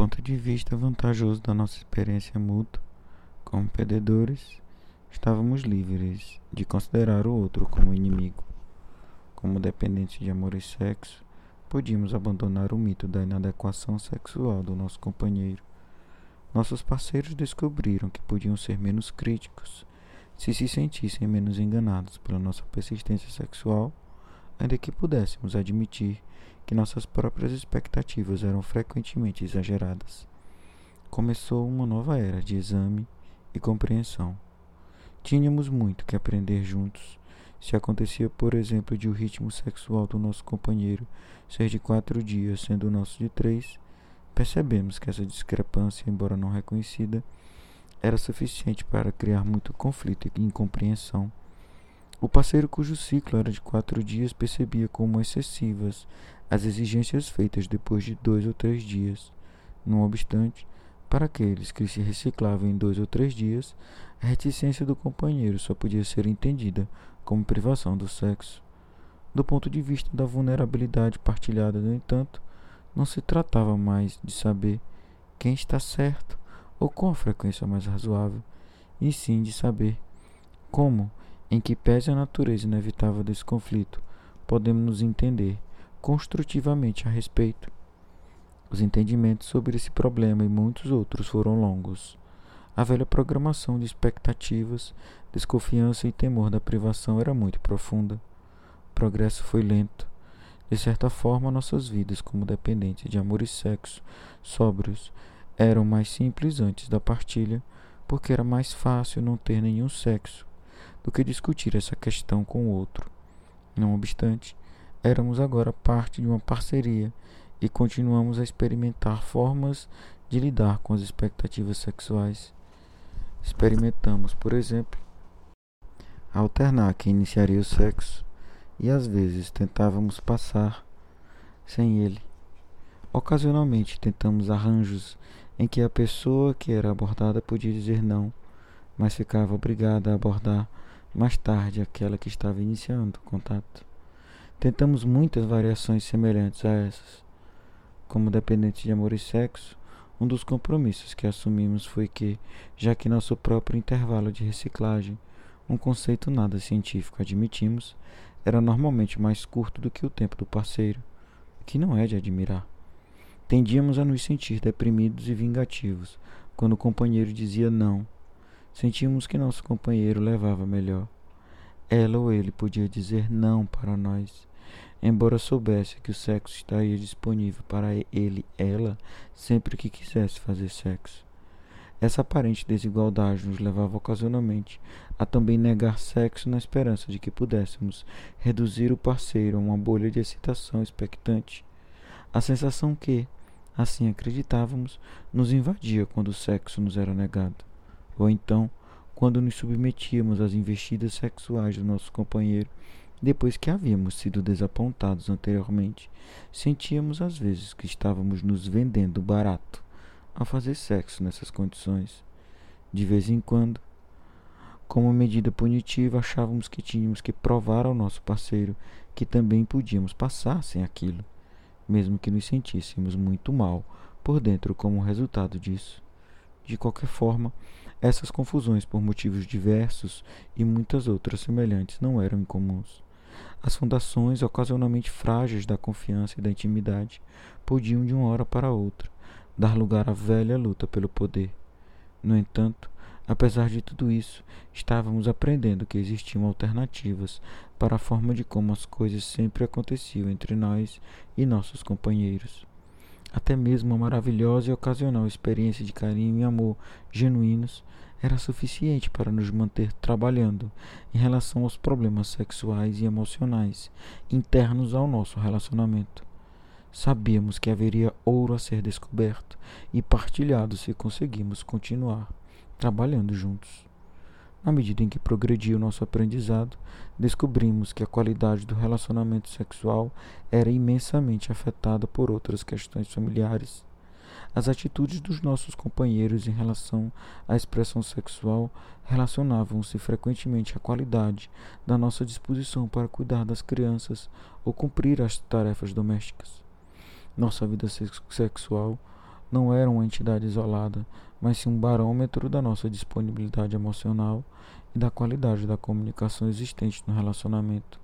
ponto de vista vantajoso da nossa experiência mútua, como perdedores, estávamos livres de considerar o outro como inimigo. Como dependentes de amor e sexo, podíamos abandonar o mito da inadequação sexual do nosso companheiro. Nossos parceiros descobriram que podiam ser menos críticos se se sentissem menos enganados pela nossa persistência sexual, ainda que pudéssemos admitir que nossas próprias expectativas eram frequentemente exageradas. Começou uma nova era de exame e compreensão. Tínhamos muito que aprender juntos. Se acontecia, por exemplo, de o ritmo sexual do nosso companheiro ser de quatro dias, sendo o nosso de três, percebemos que essa discrepância, embora não reconhecida, era suficiente para criar muito conflito e incompreensão. O parceiro cujo ciclo era de quatro dias percebia como excessivas as exigências feitas depois de dois ou três dias. Não obstante, para aqueles que se reciclavam em dois ou três dias, a reticência do companheiro só podia ser entendida como privação do sexo. Do ponto de vista da vulnerabilidade partilhada, no entanto, não se tratava mais de saber quem está certo ou com a frequência mais razoável, e sim de saber como, em que pese a natureza inevitável desse conflito, podemos nos entender construtivamente a respeito. Os entendimentos sobre esse problema e muitos outros foram longos. A velha programação de expectativas, desconfiança e temor da privação era muito profunda. O progresso foi lento. De certa forma, nossas vidas, como dependentes de amor e sexo, sóbrios, eram mais simples antes da partilha, porque era mais fácil não ter nenhum sexo do que discutir essa questão com o outro. Não obstante, éramos agora parte de uma parceria e continuamos a experimentar formas de lidar com as expectativas sexuais. Experimentamos, por exemplo, alternar quem iniciaria o sexo e às vezes tentávamos passar sem ele. Ocasionalmente tentamos arranjos em que a pessoa que era abordada podia dizer não, mas ficava obrigada a abordar mais tarde aquela que estava iniciando o contato. Tentamos muitas variações semelhantes a essas. Como dependentes de amor e sexo, um dos compromissos que assumimos foi que, já que nosso próprio intervalo de reciclagem, um conceito nada científico admitimos, era normalmente mais curto do que o tempo do parceiro, o que não é de admirar. Tendíamos a nos sentir deprimidos e vingativos quando o companheiro dizia não. Sentíamos que nosso companheiro levava melhor. Ela ou ele podia dizer não para nós embora soubesse que o sexo estaria disponível para ele ela sempre que quisesse fazer sexo. Essa aparente desigualdade nos levava ocasionalmente a também negar sexo na esperança de que pudéssemos reduzir o parceiro a uma bolha de excitação expectante. A sensação que, assim acreditávamos, nos invadia quando o sexo nos era negado, ou então, quando nos submetíamos às investidas sexuais do nosso companheiro depois que havíamos sido desapontados anteriormente, sentíamos às vezes que estávamos nos vendendo barato ao fazer sexo nessas condições. De vez em quando, como medida punitiva, achávamos que tínhamos que provar ao nosso parceiro que também podíamos passar sem aquilo, mesmo que nos sentíssemos muito mal por dentro como resultado disso. De qualquer forma, essas confusões por motivos diversos e muitas outras semelhantes não eram incomuns. As fundações ocasionalmente frágeis da confiança e da intimidade podiam de uma hora para outra dar lugar à velha luta pelo poder. No entanto, apesar de tudo isso, estávamos aprendendo que existiam alternativas para a forma de como as coisas sempre aconteciam entre nós e nossos companheiros. Até mesmo a maravilhosa e ocasional experiência de carinho e amor genuínos era suficiente para nos manter trabalhando em relação aos problemas sexuais e emocionais internos ao nosso relacionamento. Sabíamos que haveria ouro a ser descoberto e partilhado se conseguimos continuar trabalhando juntos. Na medida em que progredia o nosso aprendizado, descobrimos que a qualidade do relacionamento sexual era imensamente afetada por outras questões familiares as atitudes dos nossos companheiros em relação à expressão sexual relacionavam-se frequentemente à qualidade da nossa disposição para cuidar das crianças ou cumprir as tarefas domésticas. Nossa vida sexual não era uma entidade isolada, mas sim um barômetro da nossa disponibilidade emocional e da qualidade da comunicação existente no relacionamento.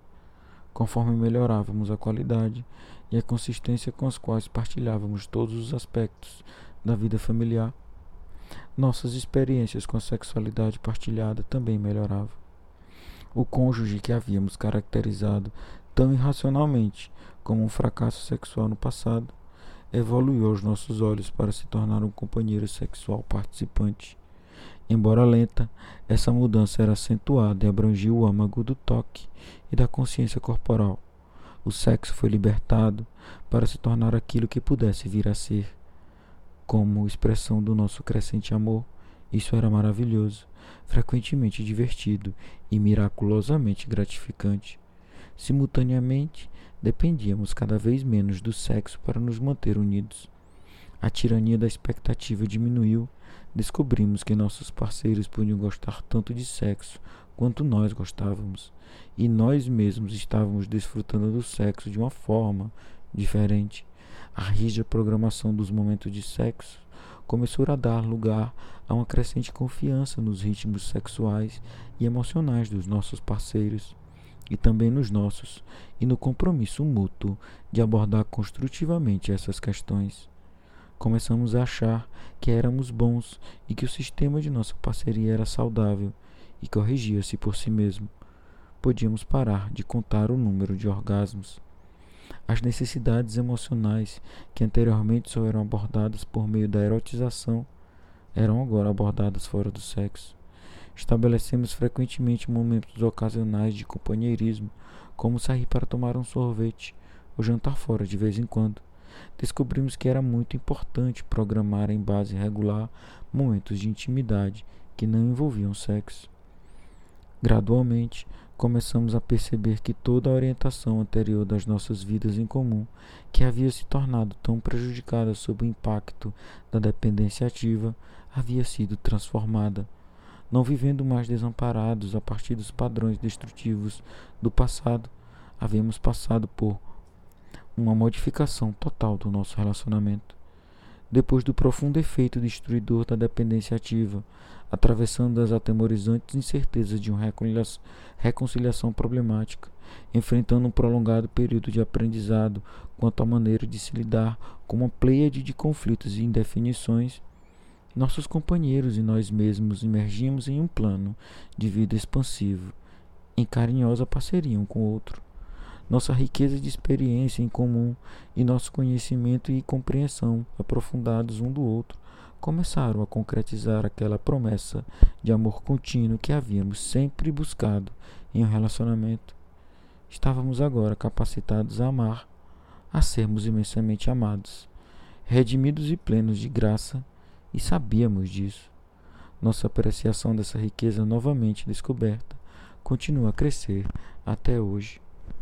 Conforme melhorávamos a qualidade e a consistência com as quais partilhávamos todos os aspectos da vida familiar, nossas experiências com a sexualidade partilhada também melhoravam. O cônjuge que havíamos caracterizado tão irracionalmente como um fracasso sexual no passado evoluiu aos nossos olhos para se tornar um companheiro sexual participante. Embora lenta, essa mudança era acentuada e abrangia o âmago do toque e da consciência corporal. O sexo foi libertado para se tornar aquilo que pudesse vir a ser. Como expressão do nosso crescente amor, isso era maravilhoso, frequentemente divertido e miraculosamente gratificante. Simultaneamente, dependíamos cada vez menos do sexo para nos manter unidos. A tirania da expectativa diminuiu. Descobrimos que nossos parceiros podiam gostar tanto de sexo quanto nós gostávamos, e nós mesmos estávamos desfrutando do sexo de uma forma diferente. A rígida programação dos momentos de sexo começou a dar lugar a uma crescente confiança nos ritmos sexuais e emocionais dos nossos parceiros e também nos nossos, e no compromisso mútuo de abordar construtivamente essas questões. Começamos a achar que éramos bons e que o sistema de nossa parceria era saudável e corrigia-se por si mesmo. Podíamos parar de contar o número de orgasmos. As necessidades emocionais que anteriormente só eram abordadas por meio da erotização eram agora abordadas fora do sexo. Estabelecemos frequentemente momentos ocasionais de companheirismo, como sair para tomar um sorvete ou jantar fora de vez em quando. Descobrimos que era muito importante programar em base regular momentos de intimidade que não envolviam sexo. Gradualmente, começamos a perceber que toda a orientação anterior das nossas vidas em comum, que havia se tornado tão prejudicada sob o impacto da dependência ativa, havia sido transformada não vivendo mais desamparados a partir dos padrões destrutivos do passado, havíamos passado por uma modificação total do nosso relacionamento. Depois do profundo efeito destruidor da dependência ativa, atravessando as atemorizantes incertezas de uma reconciliação problemática, enfrentando um prolongado período de aprendizado quanto à maneira de se lidar com uma pleiade de conflitos e indefinições, nossos companheiros e nós mesmos emergimos em um plano de vida expansivo, em carinhosa parceria um com o outro. Nossa riqueza de experiência em comum e nosso conhecimento e compreensão aprofundados um do outro começaram a concretizar aquela promessa de amor contínuo que havíamos sempre buscado em um relacionamento. Estávamos agora capacitados a amar, a sermos imensamente amados, redimidos e plenos de graça e sabíamos disso. Nossa apreciação dessa riqueza novamente descoberta continua a crescer até hoje.